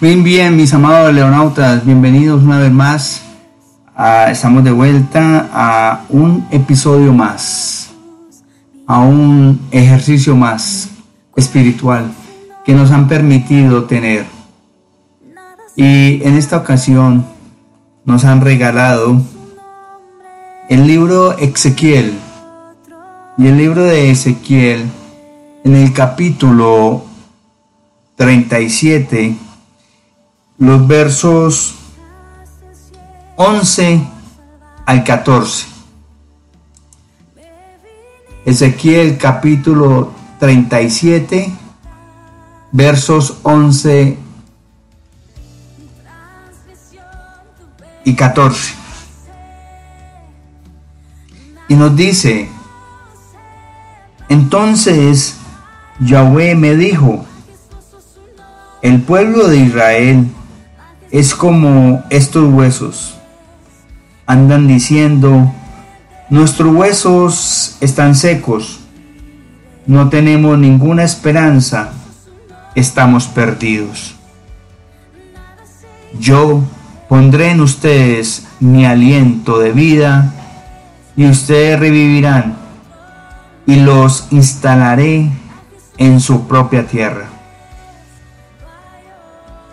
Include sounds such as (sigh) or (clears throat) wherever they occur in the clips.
Bien, bien, mis amados leonautas, bienvenidos una vez más. estamos de vuelta a un episodio más, a un ejercicio más espiritual que nos han permitido tener. Y en esta ocasión nos han regalado el libro Ezequiel. Y el libro de Ezequiel, en el capítulo 37, los versos 11 al 14. Ezequiel capítulo 37, versos 11 y 14. Y nos dice, entonces Yahweh me dijo, el pueblo de Israel es como estos huesos. Andan diciendo, nuestros huesos están secos, no tenemos ninguna esperanza, estamos perdidos. Yo pondré en ustedes mi aliento de vida y ustedes revivirán y los instalaré en su propia tierra.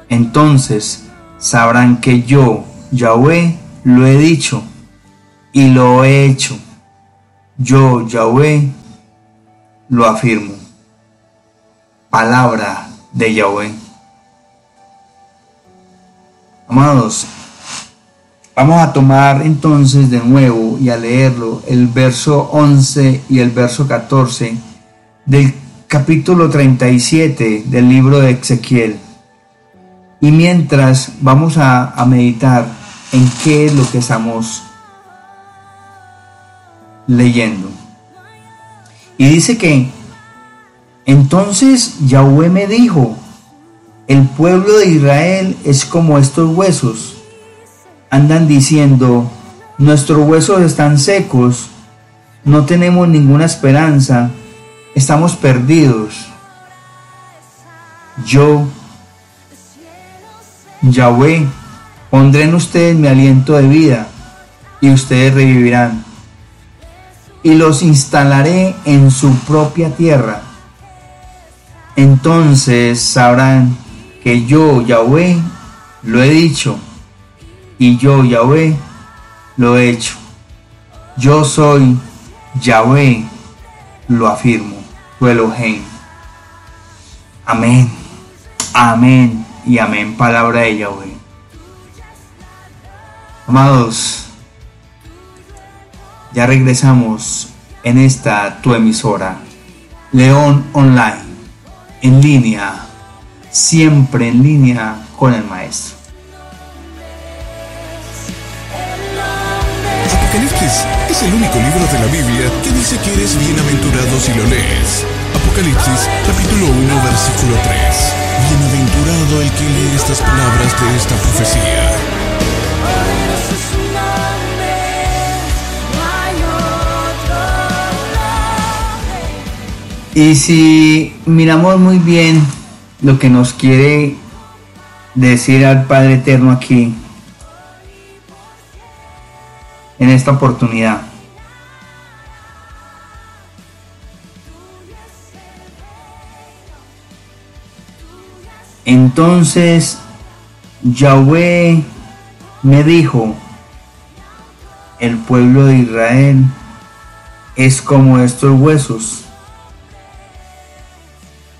Entonces sabrán que yo, Yahweh, lo he dicho y lo he hecho. Yo, Yahweh, lo afirmo. Palabra de Yahweh. Amados, vamos a tomar entonces de nuevo y a leerlo el verso 11 y el verso 14 del capítulo 37 del libro de Ezequiel. Y mientras vamos a, meditar en qué es lo que estamos leyendo. Y dice que entonces Yahweh me dijo, el pueblo de Israel es como estos huesos. Andan diciendo, nuestros huesos están secos, no tenemos ninguna esperanza, estamos perdidos. Yo Yahweh, pondré en ustedes mi aliento de vida y ustedes revivirán. Y los instalaré en su propia tierra. Entonces sabrán que yo, Yahweh, lo he dicho y yo, Yahweh, lo he hecho. Yo soy Yahweh, lo afirmo, tu Elohim. Amén. Amén y amén. Palabra de Yahweh. Amados, ya regresamos en esta tu emisora, León Online, en línea, siempre en línea con el Maestro. Apocalipsis es el único libro de la Biblia que dice que eres bienaventurado si lo lees. Apocalipsis capítulo 1 versículo 3. Bienaventurado el que lee estas palabras de esta profecía. Y si miramos muy bien lo que nos quiere decir al Padre Eterno aquí, en esta oportunidad, Entonces Yahweh me dijo, el pueblo de Israel es como estos huesos.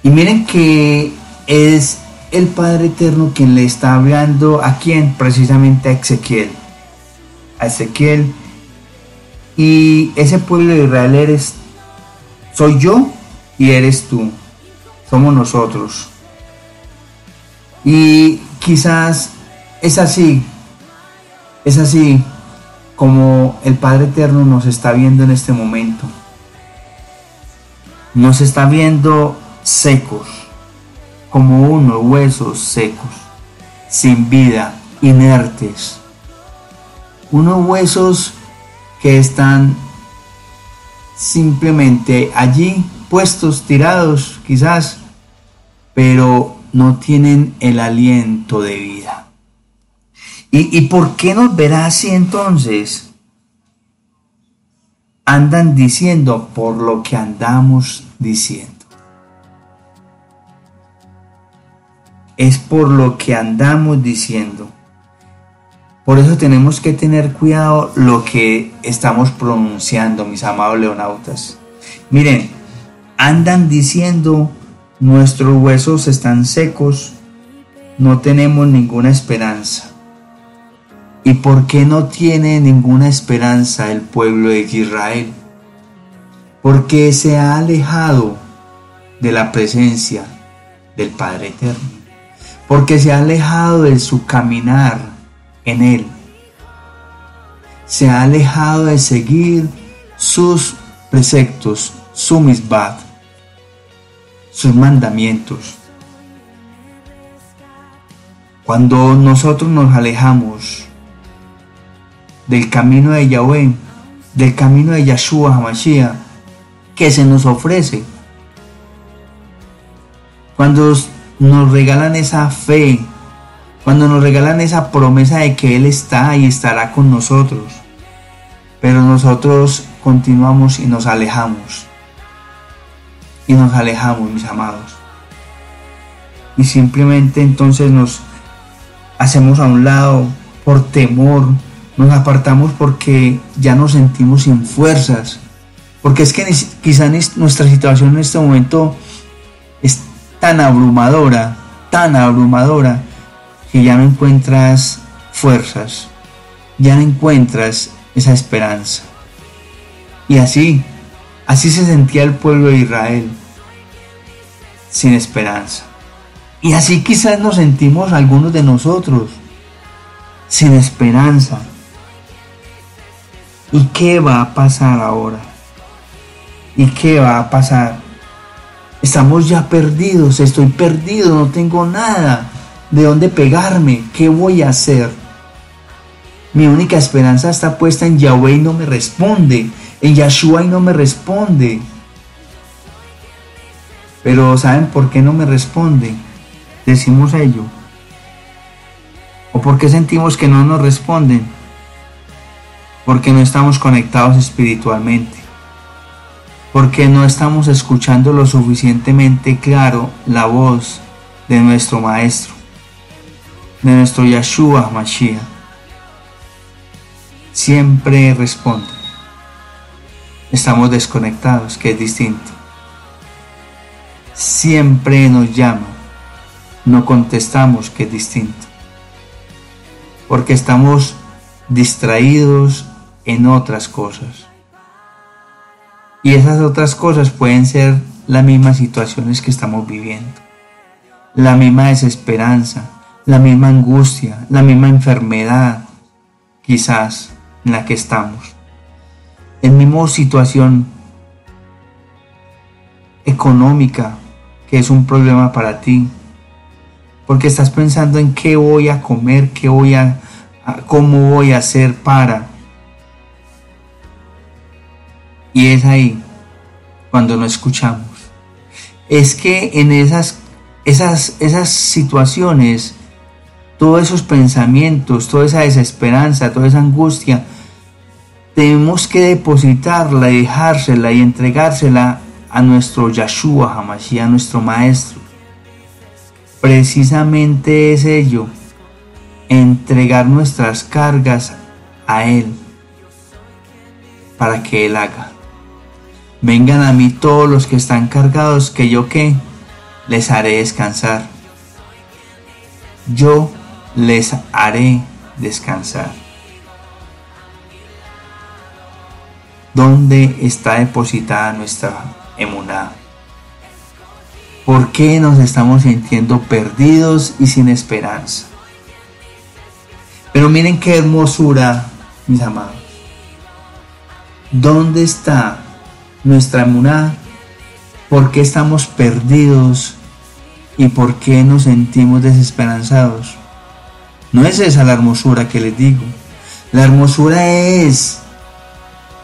Y miren que es el Padre Eterno quien le está hablando a quién, precisamente a Ezequiel. A Ezequiel. Y ese pueblo de Israel eres, soy yo y eres tú. Somos nosotros. Y quizás es así, es así como el Padre Eterno nos está viendo en este momento. Nos está viendo secos, como unos huesos secos, sin vida, inertes. Unos huesos que están simplemente allí puestos, tirados quizás, pero no tienen el aliento de vida. ¿Y, por qué nos verá así entonces? Andan diciendo por lo que andamos diciendo. Es por lo que andamos diciendo. Por eso tenemos que tener cuidado lo que estamos pronunciando, mis amados leonautas. Miren, andan diciendo nuestros huesos están secos, no tenemos ninguna esperanza. ¿Y por qué no tiene ninguna esperanza el pueblo de Israel? Porque se ha alejado de la presencia del Padre Eterno. Porque se ha alejado de su caminar en Él. Se ha alejado de seguir sus preceptos, su misbad, sus mandamientos. Cuando nosotros nos alejamos del camino de Yahweh, del camino de Yahshua HaMashiach, que se nos ofrece. Cuando nos regalan esa fe, cuando nos regalan esa promesa de que Él está y estará con nosotros, pero nosotros continuamos y nos alejamos. Y nos alejamos, mis amados. Y simplemente entonces nos hacemos a un lado por temor, nos apartamos porque ya nos sentimos sin fuerzas. Porque es que quizás nuestra situación en este momento es tan abrumadora, tan abrumadora, que ya no encuentras fuerzas, ya no encuentras esa esperanza. Y así, así se sentía el pueblo de Israel, sin esperanza. Y así quizás nos sentimos algunos de nosotros, sin esperanza, ¿Y qué va a pasar ahora? ¿Y qué va a pasar? Estamos ya perdidos, estoy perdido, no tengo nada de dónde pegarme, ¿qué voy a hacer? Mi única esperanza está puesta en Yahweh y no me responde, en Yahshua y no me responde. Pero ¿saben por qué no me responde? Decimos ello. ¿O por qué sentimos que no nos responden? porque no estamos conectados espiritualmente, porque no estamos escuchando lo suficientemente claro la voz de nuestro Maestro, de nuestro Yahshua Mashiach. Siempre responde. Estamos desconectados, que es distinto. Siempre nos llama, no contestamos, que es distinto. Porque estamos distraídos en otras cosas. Y esas otras cosas pueden ser las mismas situaciones que estamos viviendo, la misma desesperanza, la misma angustia, la misma enfermedad, quizás en la que estamos. El mismo situación económica que es un problema para ti, porque estás pensando en qué voy a comer, qué voy a, cómo voy a hacer para y es ahí cuando no escuchamos. Es que en esas, esas, esas situaciones, todos esos pensamientos, toda esa desesperanza, toda esa angustia, tenemos que depositarla y dejársela y entregársela a nuestro Yahshua Hamashiach, a nuestro Maestro. Precisamente es ello, entregar nuestras cargas a Él, para que Él haga. Vengan a mí todos los que están cargados, que yo qué, les haré descansar. Yo les haré descansar. ¿Dónde está depositada nuestra emuná? ¿Por qué nos estamos sintiendo perdidos y sin esperanza? Pero miren qué hermosura, mis amados. ¿Dónde está nuestra emuná, por qué estamos perdidos y por qué nos sentimos desesperanzados. No es esa la hermosura que les digo. La hermosura es,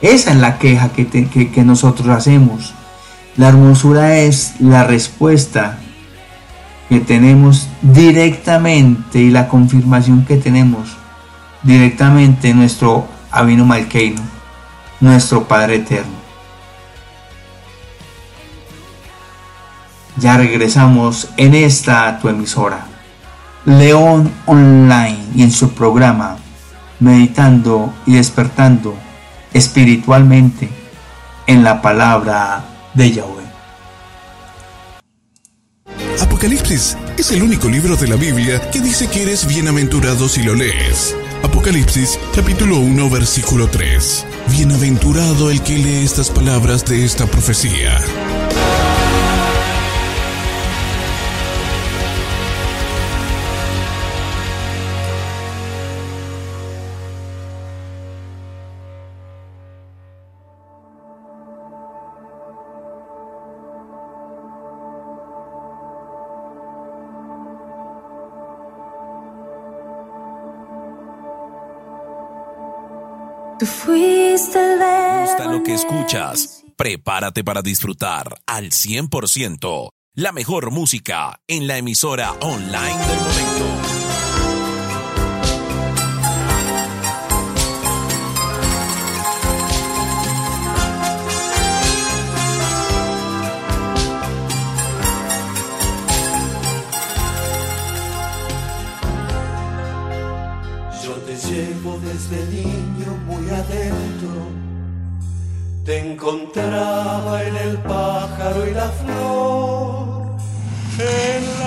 esa es la queja que, que nosotros hacemos. La hermosura es la respuesta que tenemos directamente y la confirmación que tenemos directamente en nuestro Avino Malkeino, nuestro Padre Eterno. Ya regresamos en esta tu emisora, León Online y en su programa Meditando y despertando espiritualmente en la palabra de Yahweh. Apocalipsis es el único libro de la Biblia que dice que eres bienaventurado si lo lees. Apocalipsis capítulo 1 versículo 3. Bienaventurado el que lee estas palabras de esta profecía. Gusta lo que escuchas? Prepárate para disfrutar al 100% la mejor música en la emisora online del momento.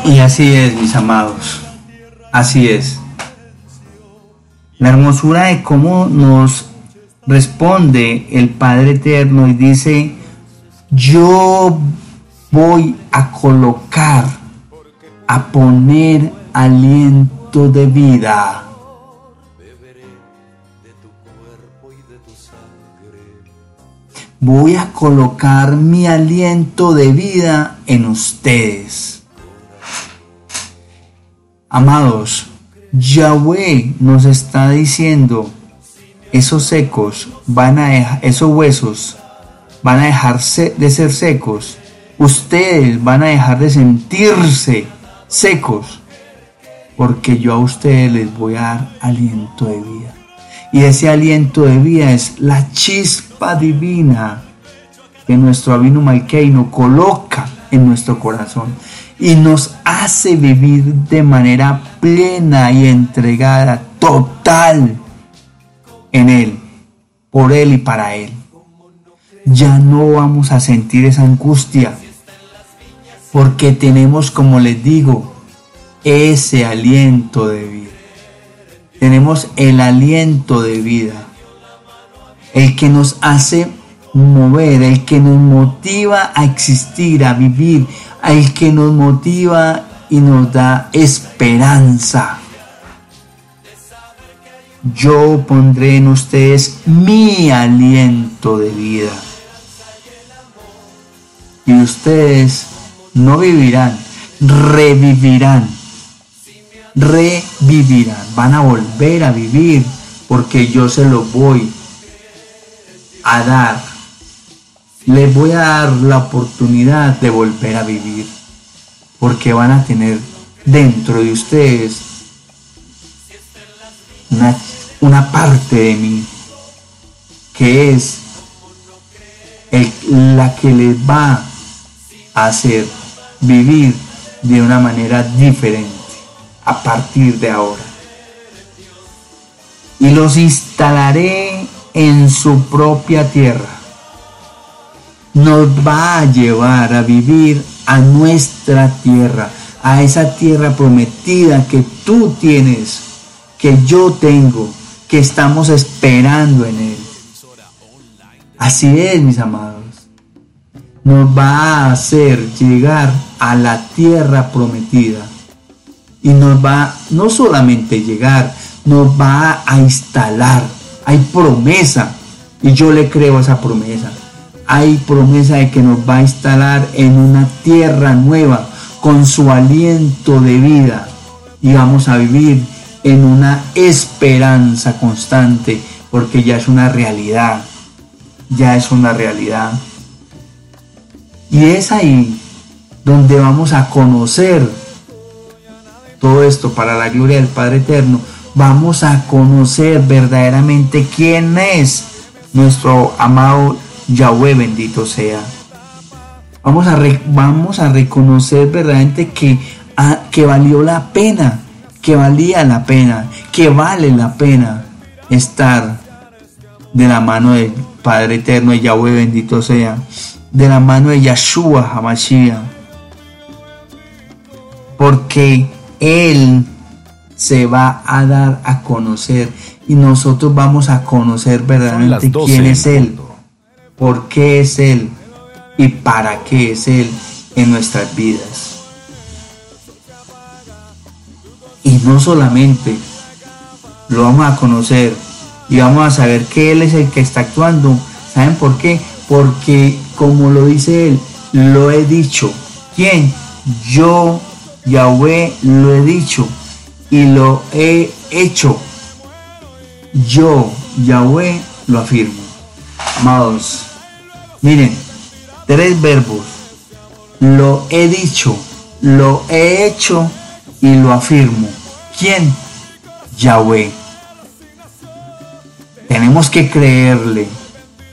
Y así es, mis amados. Así es. La hermosura de cómo nos responde el Padre Eterno y dice, yo voy a colocar, a poner aliento de vida. Voy a colocar mi aliento de vida en ustedes. Amados, Yahweh nos está diciendo, esos secos van a esos huesos van a dejar de ser secos. Ustedes van a dejar de sentirse secos, porque yo a ustedes les voy a dar aliento de vida. Y ese aliento de vida es la chispa divina que nuestro Abino Malkeino coloca en nuestro corazón y nos hace vivir de manera plena y entregada, total en Él, por Él y para Él. Ya no vamos a sentir esa angustia, porque tenemos, como les digo, ese aliento de vida. Tenemos el aliento de vida, el que nos hace mover, el que nos motiva a existir, a vivir, el que nos motiva y nos da esperanza. Yo pondré en ustedes mi aliento de vida. Y ustedes no vivirán, revivirán. Revivirán, van a volver a vivir porque yo se los voy a dar les voy a dar la oportunidad de volver a vivir, porque van a tener dentro de ustedes una, parte de mí que es la que les va a hacer vivir de una manera diferente a partir de ahora. Y los instalaré en su propia tierra nos va a llevar a vivir a nuestra tierra, a esa tierra prometida que tú tienes, que yo tengo, que estamos esperando en Él. Así es, mis amados. Nos va a hacer llegar a la tierra prometida. Y nos va no solamente llegar, nos va a instalar. Hay promesa. Y yo le creo a esa promesa hay promesa de que nos va a instalar en una tierra nueva con su aliento de vida. Y vamos a vivir en una esperanza constante porque ya es una realidad, ya es una realidad. Y es ahí donde vamos a conocer todo esto para la gloria del Padre Eterno, vamos a conocer verdaderamente quién es nuestro amado Yahweh, bendito sea. Vamos a, vamos a reconocer verdaderamente que, ah, que valió la pena, que valía la pena, que vale la pena estar de la mano del Padre Eterno Yahweh, bendito sea, de la mano de Yahshua Hamashiach. Porque Él se va a dar a conocer y nosotros vamos a conocer verdaderamente quién es Él, por qué es Él y para qué es Él en nuestras vidas. Y no solamente lo vamos a conocer y vamos a saber que Él es el que está actuando. ¿Saben por qué? Porque como lo dice Él, lo he dicho. ¿Quién? Yo, Yahweh, lo he dicho y lo he hecho. Yo, Yahweh, lo afirmo. Amados, miren, tres verbos. Lo he dicho, lo he hecho y lo afirmo. ¿Quién? Yahweh. Tenemos que creerle,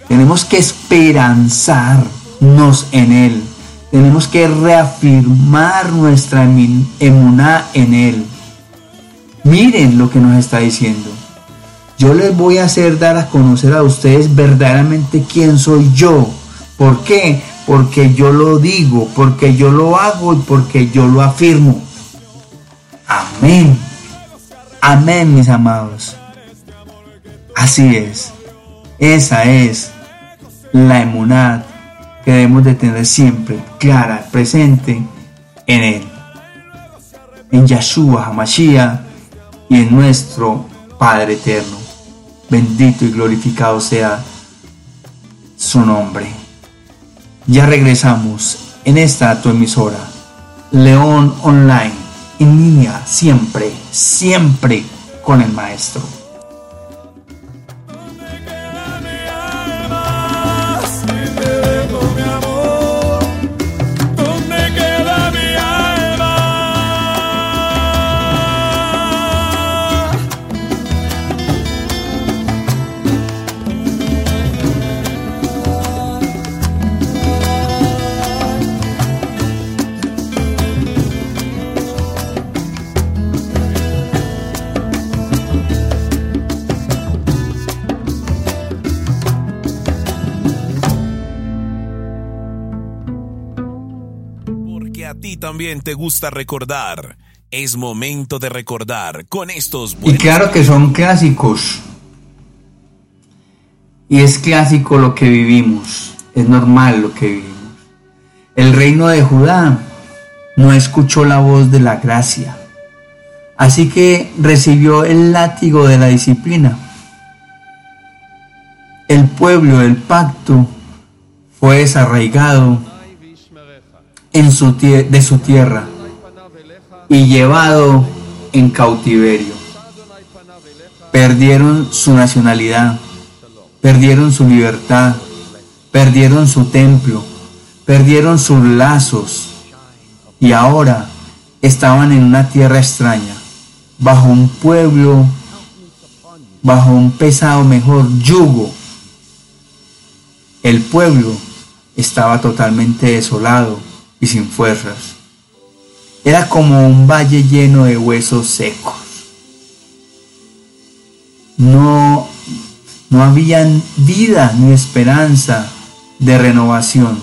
tenemos que esperanzarnos en Él, tenemos que reafirmar nuestra emuná en Él. Miren lo que nos está diciendo. Yo les voy a hacer dar a conocer a ustedes verdaderamente quién soy yo. ¿Por qué? Porque yo lo digo, porque yo lo hago y porque yo lo afirmo. Amén. Amén, mis amados. Así es. Esa es la emunad que debemos de tener siempre clara, presente en Él. En Yahshua HaMashiach y en nuestro Padre Eterno. Bendito y glorificado sea su nombre. Ya regresamos en esta tu emisora, León Online, en línea, siempre, siempre con el Maestro. También te gusta recordar. Es momento de recordar con estos Y claro que son clásicos. Y es clásico lo que vivimos. Es normal lo que vivimos. El reino de Judá no escuchó la voz de la gracia. Así que recibió el látigo de la disciplina. El pueblo del pacto fue desarraigado en su de su tierra y llevado en cautiverio. Perdieron su nacionalidad, perdieron su libertad, perdieron su templo, perdieron sus lazos y ahora estaban en una tierra extraña, bajo un pueblo, bajo un pesado mejor yugo. El pueblo estaba totalmente desolado y sin fuerzas. Era como un valle lleno de huesos secos. No, no había vida ni esperanza de renovación.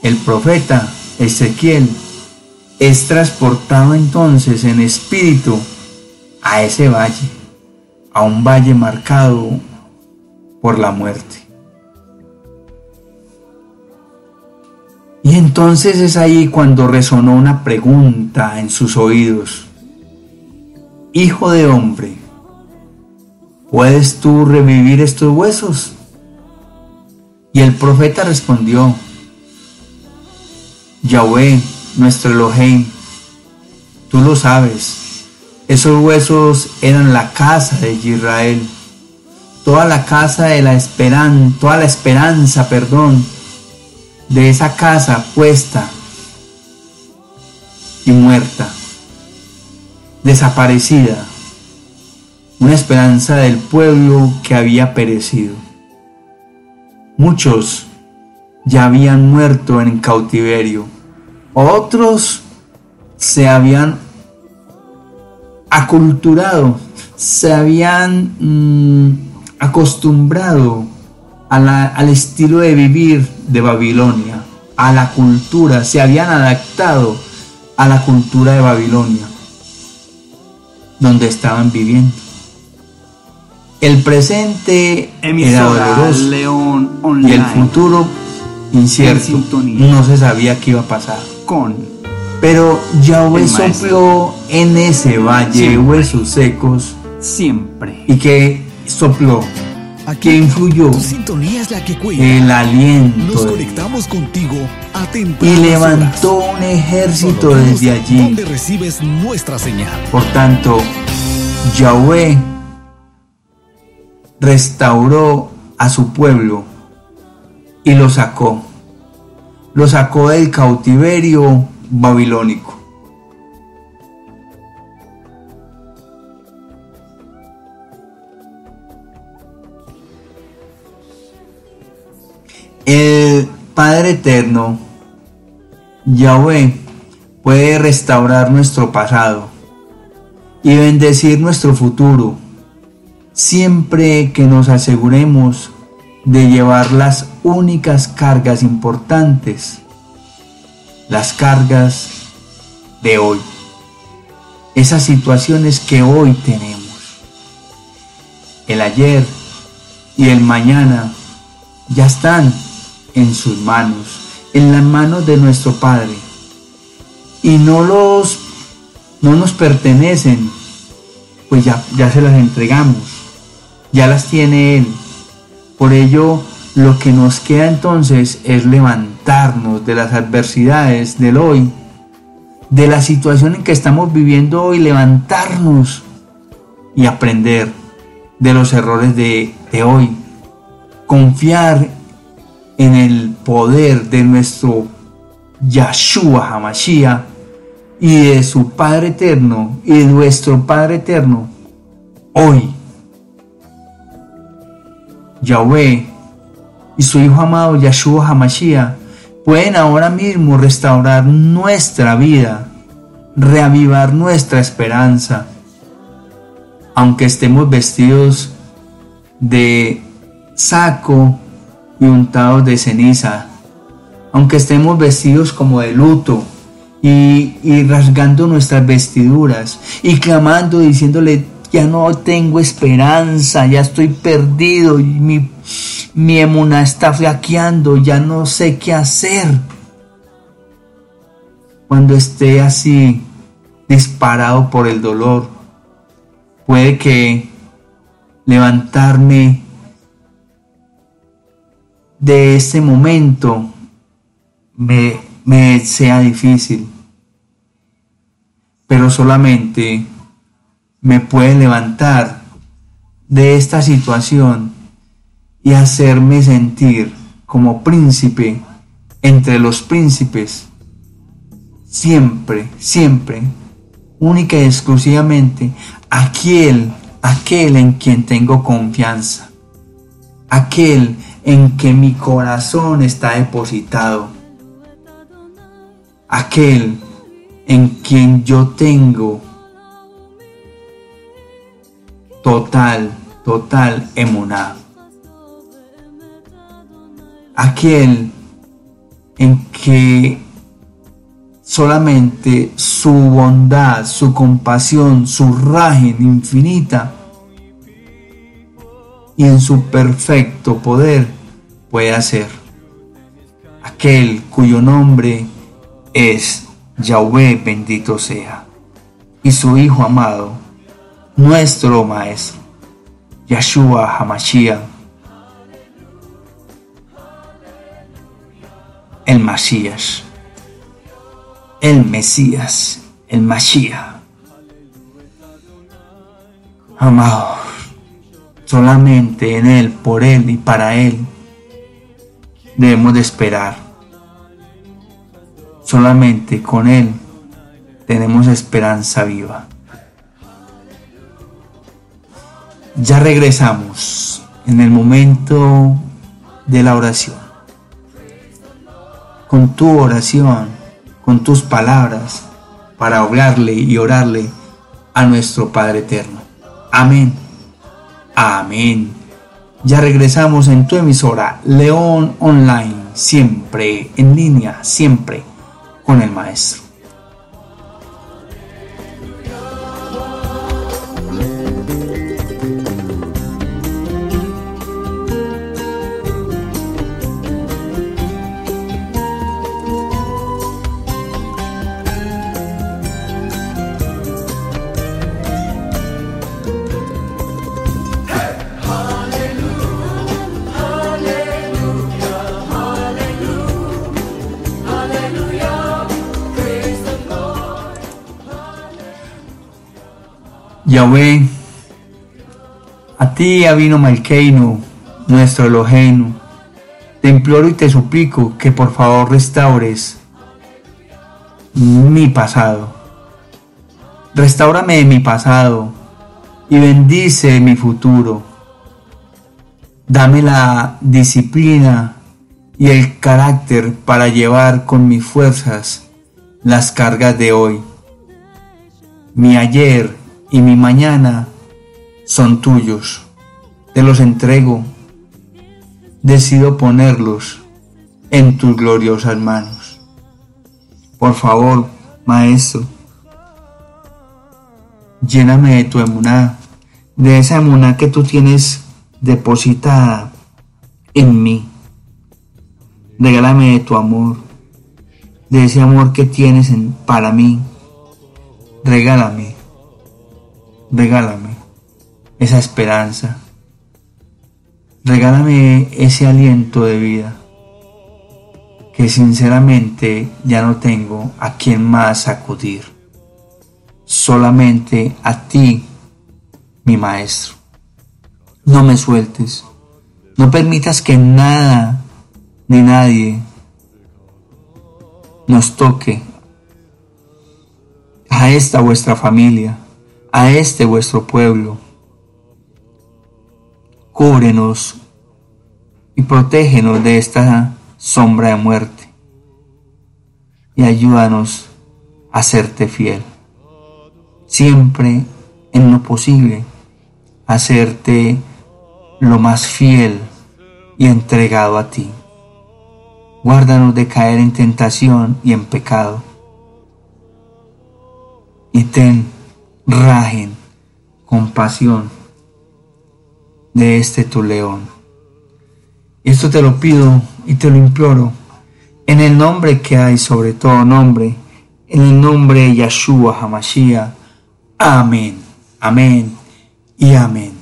El profeta Ezequiel es transportado entonces en espíritu a ese valle, a un valle marcado por la muerte. Y entonces es ahí cuando resonó una pregunta en sus oídos. Hijo de hombre, ¿puedes tú revivir estos huesos? Y el profeta respondió, Yahweh, nuestro Elohim, tú lo sabes, esos huesos eran la casa de Israel, toda la casa de la esperanza, toda la esperanza, perdón, de esa casa puesta y muerta desaparecida, una esperanza del pueblo que había perecido. Muchos ya habían muerto en cautiverio, otros se habían aculturado, se habían mm, acostumbrado al estilo de vivir de Babilonia, a la cultura, se habían adaptado a la cultura de Babilonia, donde estaban viviendo. El presente era doloroso y el futuro incierto. No se sabía qué iba a pasar. Con pero Yahweh sopló en ese valle de huesos secos siempre. ¿Y que sopló? Que influyó la que el aliento Nos conectamos contigo y levantó un ejército desde allí donde recibes nuestra señal. Por tanto, Yahweh restauró a su pueblo y lo sacó. Lo sacó del cautiverio babilónico. El Padre Eterno, Yahweh, puede restaurar nuestro pasado y bendecir nuestro futuro, siempre que nos aseguremos de llevar las únicas cargas importantes las cargas de hoy, esas situaciones que hoy tenemos. El ayer y el mañana ya están en sus manos, en las manos de nuestro Padre. Y no los no nos pertenecen, pues ya, ya se las entregamos, ya las tiene Él. Por ello, lo que nos queda entonces es levantarnos de las adversidades del hoy, de la situación en que estamos viviendo hoy, levantarnos y aprender de los errores de, hoy. Confiar en el poder de nuestro Yahshua Hamashiach y de su Padre Eterno y de nuestro Padre Eterno hoy. Yahweh y su Hijo amado Yahshua Hamashiach pueden ahora mismo restaurar nuestra vida, reavivar nuestra esperanza, aunque estemos vestidos de saco y untados de ceniza, aunque estemos vestidos como de luto y, y rasgando nuestras vestiduras y clamando diciéndole ya no tengo esperanza, ya estoy perdido mi, mi emuna está flaqueando, ya no sé qué hacer. Cuando esté así disparado por el dolor, puede que levantarme de ese momento me, me sea difícil, pero solamente me puede levantar de esta situación y hacerme sentir como príncipe entre los príncipes, siempre, siempre, única y exclusivamente, aquel, aquel en quien tengo confianza, aquel en que mi corazón está depositado, aquel en quien yo tengo total, total emuná. Aquel en que solamente su bondad, su compasión, su rajen infinita y en su perfecto poder puede hacer. Aquel cuyo nombre es Yahweh bendito sea y su Hijo amado nuestro Maestro, Yahshua Hamashiach, el Masías, el Mesías, el Mashiach. Amados, solamente en Él, por Él y para Él debemos de esperar. Solamente con Él tenemos esperanza viva. Ya regresamos en el momento de la oración. Con tu oración, con tus palabras, para hablarle y orarle a nuestro Padre Eterno. Amén. Amén. Ya regresamos en tu emisora León Online, siempre en línea, siempre con el Maestro. Yahweh, a ti Avino Malkeino, nuestro Eloheinu, te imploro y te suplico que por favor restaures mi pasado. Restaurame de mi pasado y bendice mi futuro. Dame la disciplina y el carácter para llevar con mis fuerzas las cargas de hoy. Mi ayer y mi mañana son tuyos. Te los entrego. Decido ponerlos en tus gloriosas manos. Por favor, Maestro, lléname de tu emuná, de esa emuná que tú tienes depositada en mí. Regálame de tu amor, de ese amor que tienes en, para mí. Regálame regálame esa esperanza, regálame ese aliento de vida que sinceramente ya no tengo a quien más acudir, solamente a ti, mi maestro. No me sueltes, no permitas que nada ni nadie nos toque a esta vuestra familia a este vuestro pueblo. Cúbrenos y protégenos de esta sombra de muerte y ayúdanos a serte fiel. Siempre en lo posible, hacerte lo más fiel y entregado a ti. Guárdanos de caer en tentación y en pecado. Y ten rajen compasión de este tu león. Esto te lo pido y te lo imploro en el nombre que hay sobre todo nombre, en el nombre de Yahshua Hamashiach. Amén, amén y amén.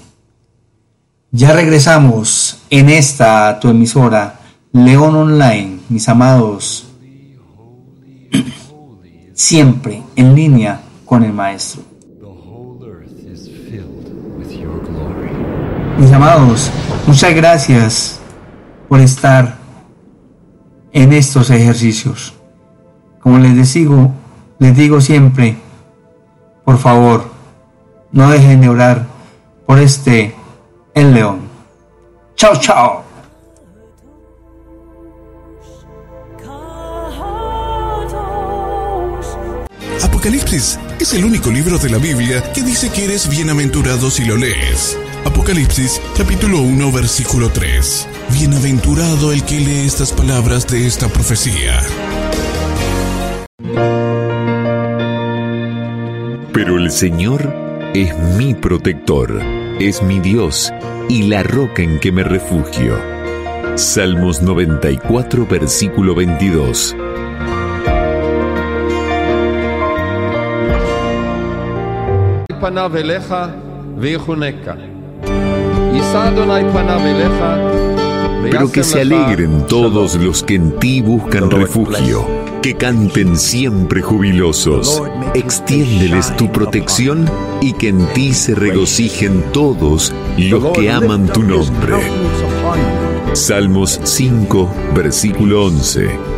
Ya regresamos en esta tu emisora, León Online, mis amados, (clears throat) siempre en línea con el Maestro. Mis amados, muchas gracias por estar en estos ejercicios. Como les digo, les digo siempre, por favor, no dejen de orar por este el león. Chao, chao. Apocalipsis es el único libro de la Biblia que dice que eres bienaventurado si lo lees. Apocalipsis capítulo 1 versículo 3. Bienaventurado el que lee estas palabras de esta profecía. Pero el Señor es mi protector, es mi Dios y la roca en que me refugio. Salmos 94 versículo 22. Pero que se alegren todos los que en ti buscan refugio, que canten siempre jubilosos. Extiéndeles tu protección y que en ti se regocijen todos los que aman tu nombre. Salmos 5, versículo 11.